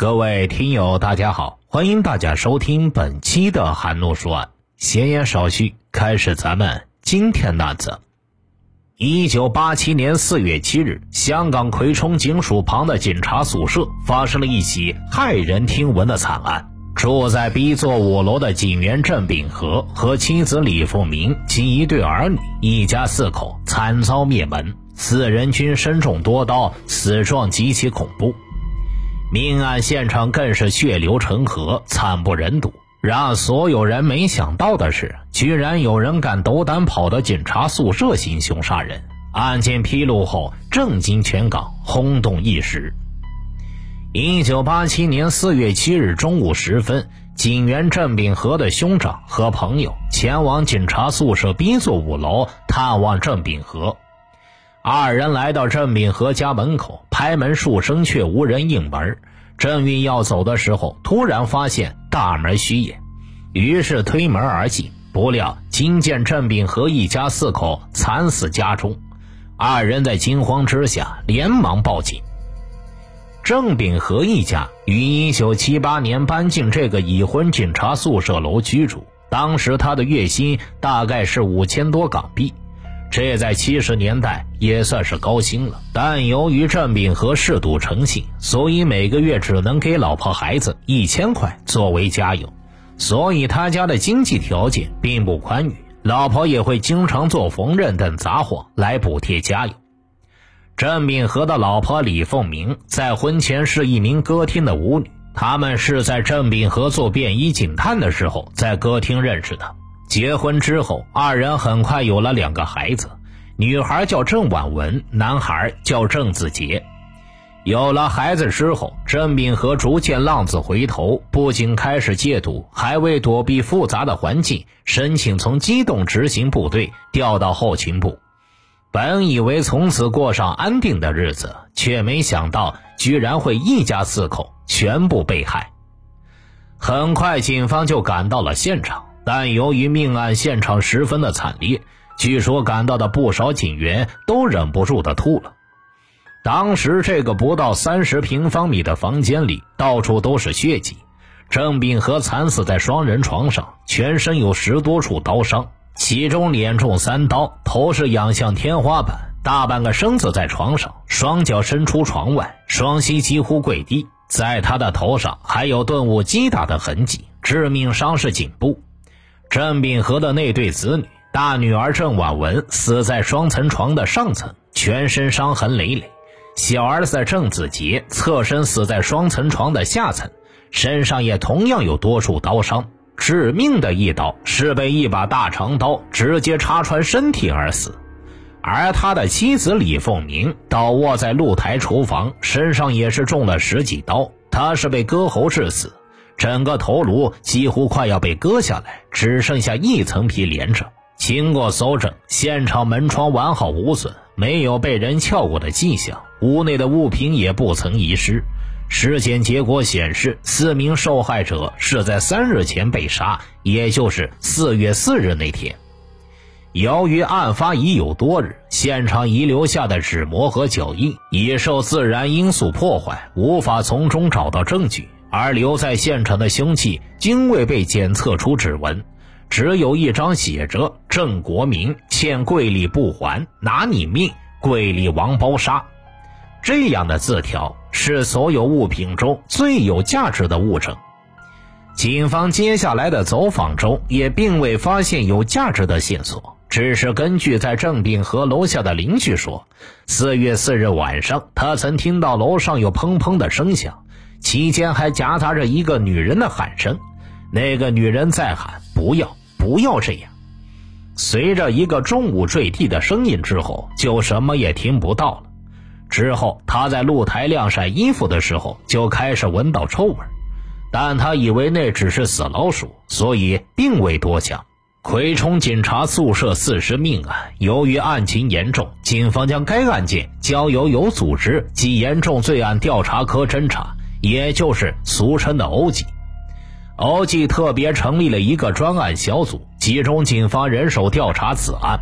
各位听友，大家好，欢迎大家收听本期的韩露说案。闲言少叙，开始咱们今天的案子。一九八七年四月七日，香港葵涌警署旁的警察宿舍发生了一起骇人听闻的惨案。住在 B 座五楼的警员郑秉和和妻子李凤鸣及一对儿女，一家四口惨遭灭门，四人均身中多刀，死状极其恐怖。命案现场更是血流成河，惨不忍睹。让所有人没想到的是，居然有人敢斗胆跑到警察宿舍行凶杀人。案件披露后，震惊全港，轰动一时。一九八七年四月七日中午时分，警员郑秉和的兄长和朋友前往警察宿舍 B 座五楼探望郑秉和。二人来到郑秉和家门口，拍门数声，却无人应门。正欲要走的时候，突然发现大门虚掩，于是推门而进。不料惊见郑秉和一家四口惨死家中，二人在惊慌之下连忙报警。郑秉和一家于一九七八年搬进这个已婚警察宿舍楼居住，当时他的月薪大概是五千多港币。这在七十年代也算是高薪了，但由于郑秉和嗜赌成性，所以每个月只能给老婆孩子一千块作为家用，所以他家的经济条件并不宽裕，老婆也会经常做缝纫等杂活来补贴家用。郑秉和的老婆李凤鸣在婚前是一名歌厅的舞女，他们是在郑秉和做便衣警探的时候在歌厅认识的。结婚之后，二人很快有了两个孩子，女孩叫郑婉文，男孩叫郑子杰。有了孩子之后，郑秉和逐渐浪子回头，不仅开始戒赌，还为躲避复杂的环境，申请从机动执行部队调到后勤部。本以为从此过上安定的日子，却没想到居然会一家四口全部被害。很快，警方就赶到了现场。但由于命案现场十分的惨烈，据说赶到的不少警员都忍不住的吐了。当时这个不到三十平方米的房间里，到处都是血迹。郑秉和惨死在双人床上，全身有十多处刀伤，其中脸中三刀，头是仰向天花板，大半个身子在床上，双脚伸出床外，双膝几乎跪地。在他的头上还有钝物击打的痕迹，致命伤是颈部。郑秉和的那对子女，大女儿郑婉文死在双层床的上层，全身伤痕累累；小儿子郑子杰侧身死在双层床的下层，身上也同样有多处刀伤。致命的一刀是被一把大长刀直接插穿身体而死，而他的妻子李凤鸣倒卧在露台厨房，身上也是中了十几刀，他是被割喉致死。整个头颅几乎快要被割下来，只剩下一层皮连着。经过搜证，现场门窗完好无损，没有被人撬过的迹象，屋内的物品也不曾遗失。尸检结果显示，四名受害者是在三日前被杀，也就是四月四日那天。由于案发已有多日，现场遗留下的指模和脚印已受自然因素破坏，无法从中找到证据。而留在现场的凶器均未被检测出指纹，只有一张写着“郑国民欠桂丽不还，拿你命，桂丽王包杀”这样的字条，是所有物品中最有价值的物证。警方接下来的走访中也并未发现有价值的线索，只是根据在郑秉和楼下的邻居说，四月四日晚上，他曾听到楼上有砰砰的声响。期间还夹杂着一个女人的喊声，那个女人在喊“不要，不要这样”。随着一个中午坠地的声音之后，就什么也听不到了。之后他在露台晾晒衣服的时候，就开始闻到臭味，但他以为那只是死老鼠，所以并未多想。葵冲警察宿舍四尸命案，由于案情严重，警方将该案件交由有组织及严重罪案调查科侦查。也就是俗称的欧记，欧记特别成立了一个专案小组，集中警方人手调查此案。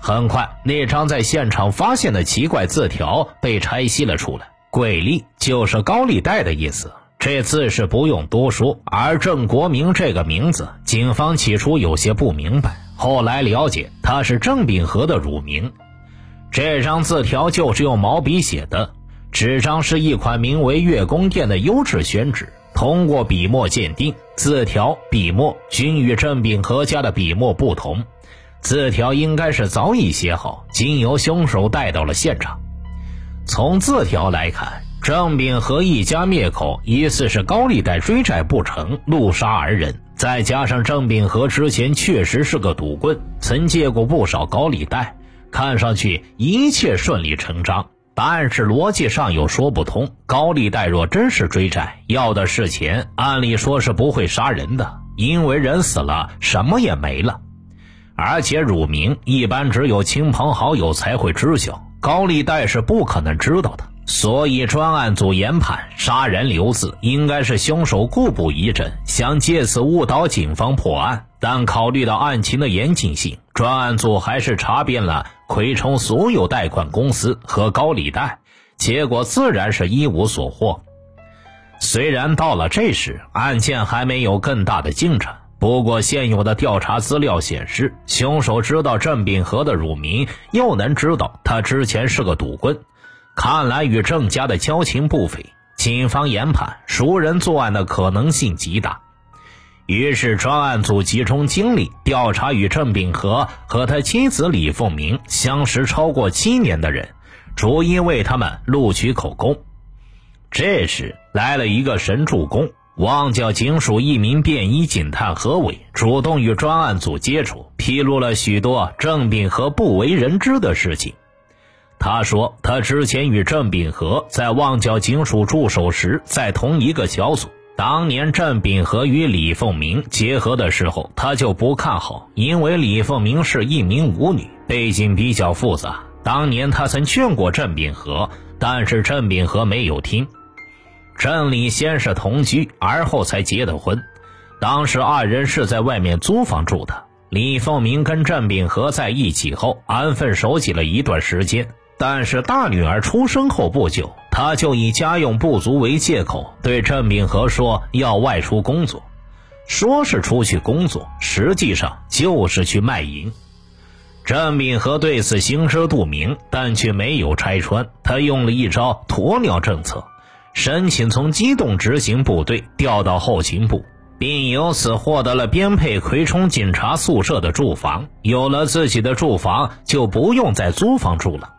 很快，那张在现场发现的奇怪字条被拆析了出来。“贵利”就是高利贷的意思。这字是不用多说。而郑国明这个名字，警方起初有些不明白，后来了解他是郑秉和的乳名。这张字条就是用毛笔写的，纸张是一款名为月宫殿的优质宣纸，通过笔墨鉴定，字条、笔墨均与郑秉和家的笔墨不同。字条应该是早已写好，经由凶手带到了现场。从字条来看。郑秉和一家灭口，疑似是高利贷追债不成，怒杀二人。再加上郑秉和之前确实是个赌棍，曾借过不少高利贷，看上去一切顺理成章。但是逻辑上又说不通。高利贷若真是追债，要的是钱，按理说是不会杀人的，因为人死了，什么也没了。而且乳名一般只有亲朋好友才会知晓，高利贷是不可能知道的。所以专案组研判，杀人留字应该是凶手故布疑阵，想借此误导警方破案。但考虑到案情的严谨性，专案组还是查遍了葵冲所有贷款公司和高利贷，结果自然是一无所获。虽然到了这时，案件还没有更大的进展，不过现有的调查资料显示，凶手知道郑秉和的乳名，又能知道他之前是个赌棍。看来与郑家的交情不菲，警方研判熟人作案的可能性极大。于是专案组集中精力调查与郑秉和和他妻子李凤鸣相识超过七年的人，逐一为他们录取口供。这时来了一个神助攻，旺角警署一名便衣警探何伟主动与专案组接触，披露了许多郑秉和不为人知的事情。他说，他之前与郑秉和在旺角警署驻守时，在同一个小组。当年郑秉和与李凤鸣结合的时候，他就不看好，因为李凤鸣是一名舞女，背景比较复杂。当年他曾劝过郑秉和，但是郑秉和没有听。郑李先是同居，而后才结的婚。当时二人是在外面租房住的。李凤鸣跟郑秉和在一起后，安分守己了一段时间。但是大女儿出生后不久，他就以家用不足为借口，对郑秉和说要外出工作，说是出去工作，实际上就是去卖淫。郑秉和对此心知肚明，但却没有拆穿。他用了一招鸵鸟政策，申请从机动执行部队调到后勤部，并由此获得了编配葵冲警察宿舍的住房。有了自己的住房，就不用再租房住了。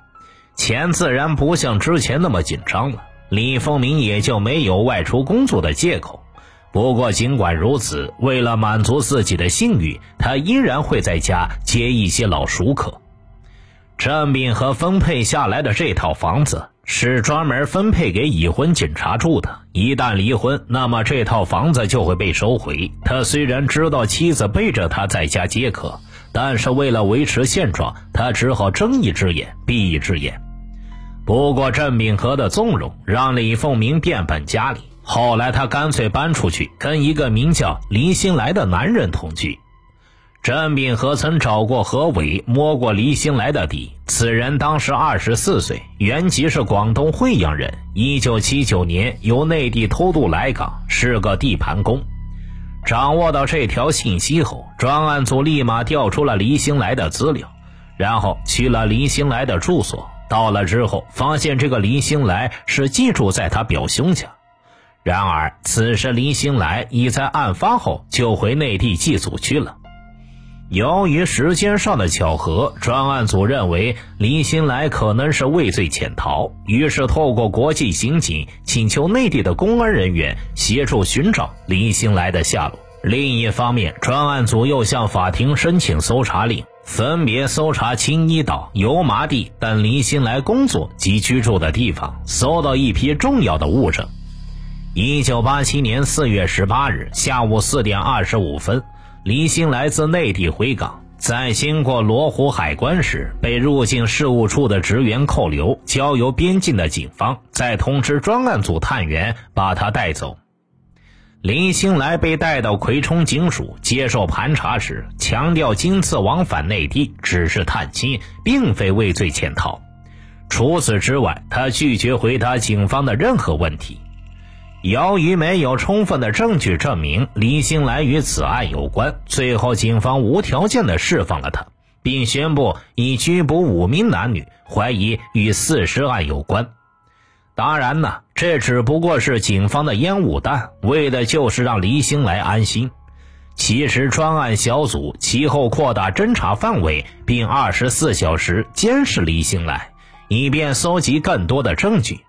钱自然不像之前那么紧张了，李凤鸣也就没有外出工作的借口。不过尽管如此，为了满足自己的性欲，他依然会在家接一些老熟客。郑敏和分配下来的这套房子是专门分配给已婚警察住的，一旦离婚，那么这套房子就会被收回。他虽然知道妻子背着他在家接客，但是为了维持现状，他只好睁一只眼闭一只眼。不过郑秉和的纵容让李凤鸣变本加厉。后来他干脆搬出去，跟一个名叫黎新来的男人同居。郑秉和曾找过何伟，摸过黎新来的底。此人当时二十四岁，原籍是广东惠阳人。一九七九年由内地偷渡来港，是个地盘工。掌握到这条信息后，专案组立马调出了黎新来的资料，然后去了黎新来的住所。到了之后，发现这个林兴来是寄住在他表兄家。然而，此时林兴来已在案发后就回内地祭祖去了。由于时间上的巧合，专案组认为林兴来可能是畏罪潜逃，于是透过国际刑警请求内地的公安人员协助寻找林兴来的下落。另一方面，专案组又向法庭申请搜查令。分别搜查青衣岛、油麻地等黎新来工作及居住的地方，搜到一批重要的物证。一九八七年四月十八日下午四点二十五分，黎新来自内地回港，在经过罗湖海关时，被入境事务处的职员扣留，交由边境的警方再通知专案组探员把他带走。林兴来被带到葵冲警署接受盘查时，强调今次往返内地只是探亲，并非畏罪潜逃。除此之外，他拒绝回答警方的任何问题。由于没有充分的证据证明李兴来与此案有关，最后警方无条件的释放了他，并宣布已拘捕五名男女，怀疑与四尸案有关。当然呢，这只不过是警方的烟雾弹，为的就是让李兴来安心。其实专案小组其后扩大侦查范围，并二十四小时监视李兴来，以便搜集更多的证据。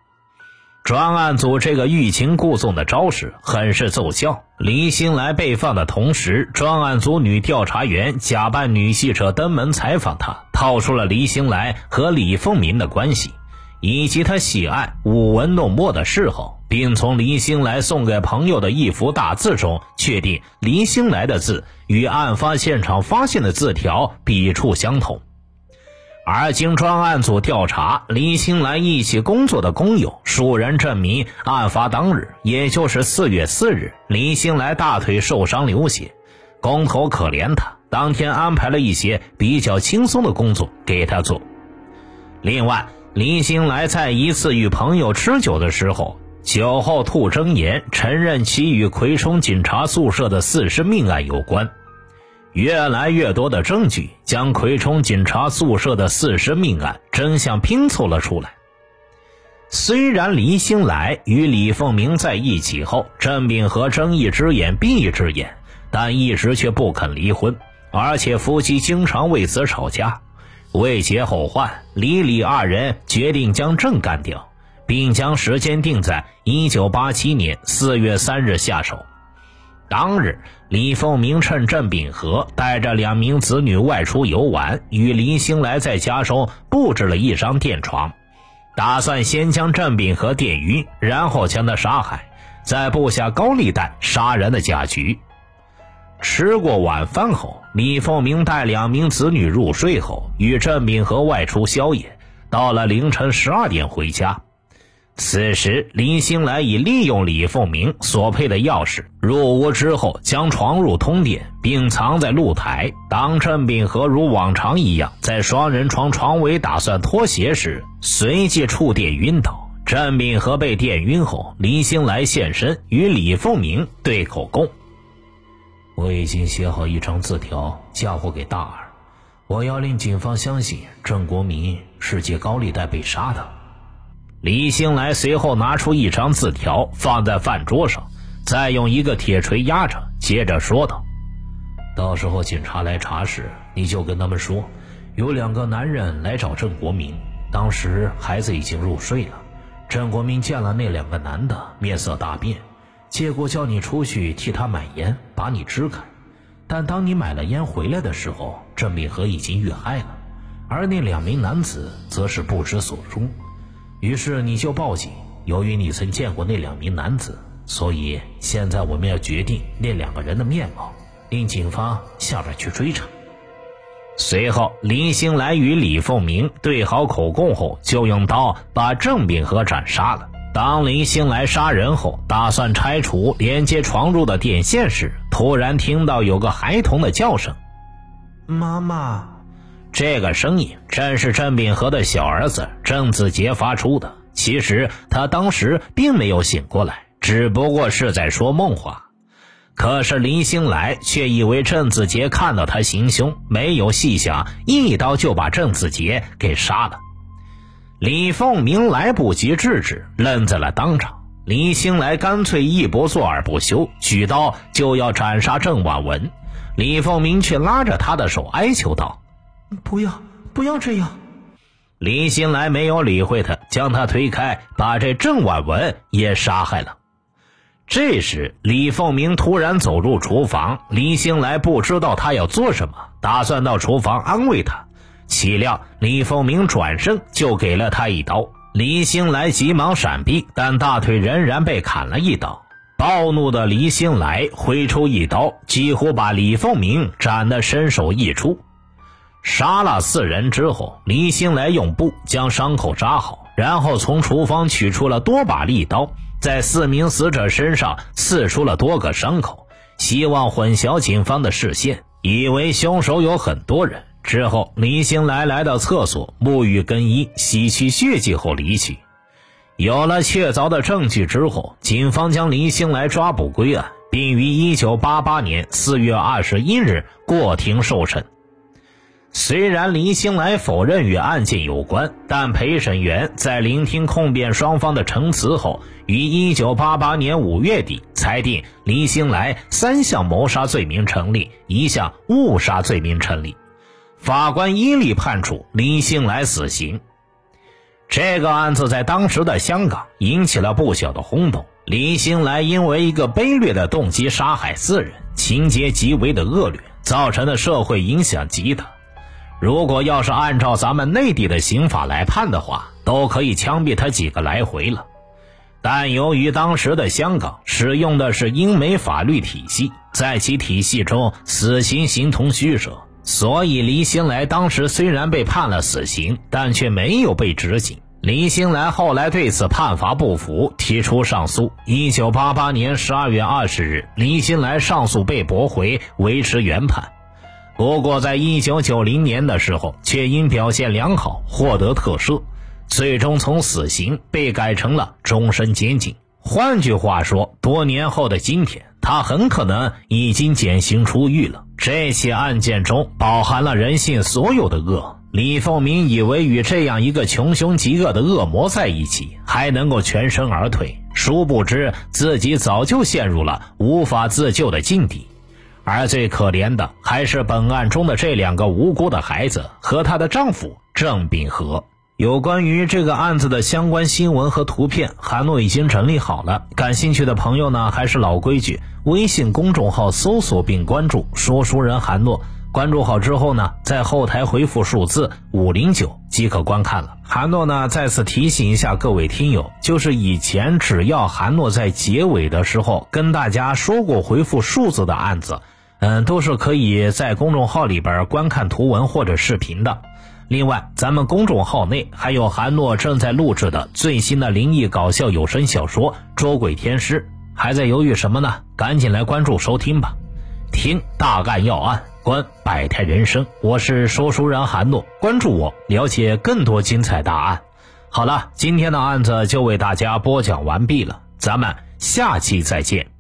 专案组这个欲擒故纵的招式很是奏效。李兴来被放的同时，专案组女调查员假扮女记者登门采访他，套出了李兴来和李凤鸣的关系，以及他喜爱舞文弄墨的嗜好，并从李兴来送给朋友的一幅大字中确定李兴来的字与案发现场发现的字条笔触相同。而经专案组调查，李兴来一起工作的工友数人证明，案发当日，也就是四月四日，李兴来大腿受伤流血，工头可怜他，当天安排了一些比较轻松的工作给他做。另外，林兴来在一次与朋友吃酒的时候，酒后吐真言，承认其与葵冲警察宿舍的四尸命案有关。越来越多的证据将葵冲警察宿舍的四尸命案真相拼凑了出来。虽然林兴来与李凤鸣在一起后，郑秉和睁一只眼闭一只眼，但一直却不肯离婚，而且夫妻经常为此吵架。为解后患，李李二人决定将郑干掉，并将时间定在一九八七年四月三日下手。当日，李凤鸣趁郑秉和带着两名子女外出游玩，与林兴来在家中布置了一张电床，打算先将郑秉和电晕，然后将他杀害，再布下高利贷杀人的假局。吃过晚饭后，李凤鸣带两名子女入睡后，与郑秉和外出宵夜，到了凌晨十二点回家。此时，林兴来已利用李凤鸣所配的钥匙入屋之后，将床褥通电，并藏在露台。当郑秉和如往常一样在双人床床尾打算脱鞋时，随即触电晕倒。郑秉和被电晕后，林兴来现身与李凤鸣对口供：“我已经写好一张字条嫁祸给大儿，我要令警方相信郑国民是借高利贷被杀的。”李兴来随后拿出一张字条，放在饭桌上，再用一个铁锤压着，接着说道：“到时候警察来查时，你就跟他们说，有两个男人来找郑国民，当时孩子已经入睡了。郑国民见了那两个男的，面色大变，借故叫你出去替他买烟，把你支开。但当你买了烟回来的时候，郑敏和已经遇害了，而那两名男子则是不知所终。”于是你就报警。由于你曾见过那两名男子，所以现在我们要决定那两个人的面貌，令警方下边去追查。随后，林兴来与李凤鸣对好口供后，就用刀把郑敏和斩杀了。当林星来杀人后，打算拆除连接床褥的电线时，突然听到有个孩童的叫声：“妈妈。”这个声音正是郑秉和的小儿子郑子杰发出的。其实他当时并没有醒过来，只不过是在说梦话。可是林星来却以为郑子杰看到他行凶，没有细想，一刀就把郑子杰给杀了。李凤鸣来不及制止，愣在了当场。李兴来干脆一不做二不休，举刀就要斩杀郑婉文。李凤鸣却拉着他的手，哀求道。不要，不要这样！李兴来没有理会他，将他推开，把这郑婉文也杀害了。这时，李凤鸣突然走入厨房，李兴来不知道他要做什么，打算到厨房安慰他，岂料李凤鸣转身就给了他一刀。李兴来急忙闪避，但大腿仍然被砍了一刀。暴怒的李兴来挥出一刀，几乎把李凤鸣斩得身首异处。杀了四人之后，李兴来用布将伤口扎好，然后从厨房取出了多把利刀，在四名死者身上刺出了多个伤口，希望混淆警方的视线，以为凶手有很多人。之后，李兴来来到厕所沐浴更衣、洗去血迹后离去。有了确凿的证据之后，警方将李兴来抓捕归案，并于1988年4月21日过庭受审。虽然林兴来否认与案件有关，但陪审员在聆听控辩双方的陈词后，于1988年5月底裁定林兴来三项谋杀罪名成立，一项误杀罪名成立。法官依例判处李兴来死刑。这个案子在当时的香港引起了不小的轰动。李兴来因为一个卑劣的动机杀害四人，情节极为的恶劣，造成的社会影响极大。如果要是按照咱们内地的刑法来判的话，都可以枪毙他几个来回了。但由于当时的香港使用的是英美法律体系，在其体系中死刑形同虚设，所以黎兴来当时虽然被判了死刑，但却没有被执行。黎兴来后来对此判罚不服，提出上诉。一九八八年十二月二十日，黎兴来上诉被驳回，维持原判。不过，在一九九零年的时候，却因表现良好获得特赦，最终从死刑被改成了终身监禁。换句话说，多年后的今天，他很可能已经减刑出狱了。这起案件中饱含了人性所有的恶。李凤鸣以为与这样一个穷凶极恶的恶魔在一起，还能够全身而退，殊不知自己早就陷入了无法自救的境地。而最可怜的还是本案中的这两个无辜的孩子和她的丈夫郑秉和。有关于这个案子的相关新闻和图片，韩诺已经整理好了。感兴趣的朋友呢，还是老规矩，微信公众号搜索并关注“说书人韩诺”。关注好之后呢，在后台回复数字五零九即可观看了。韩诺呢，再次提醒一下各位听友，就是以前只要韩诺在结尾的时候跟大家说过回复数字的案子。嗯，都是可以在公众号里边观看图文或者视频的。另外，咱们公众号内还有韩诺正在录制的最新的灵异搞笑有声小说《捉鬼天师》，还在犹豫什么呢？赶紧来关注收听吧！听大案要案，观百态人生，我是说书人韩诺，关注我，了解更多精彩大案。好了，今天的案子就为大家播讲完毕了，咱们下期再见。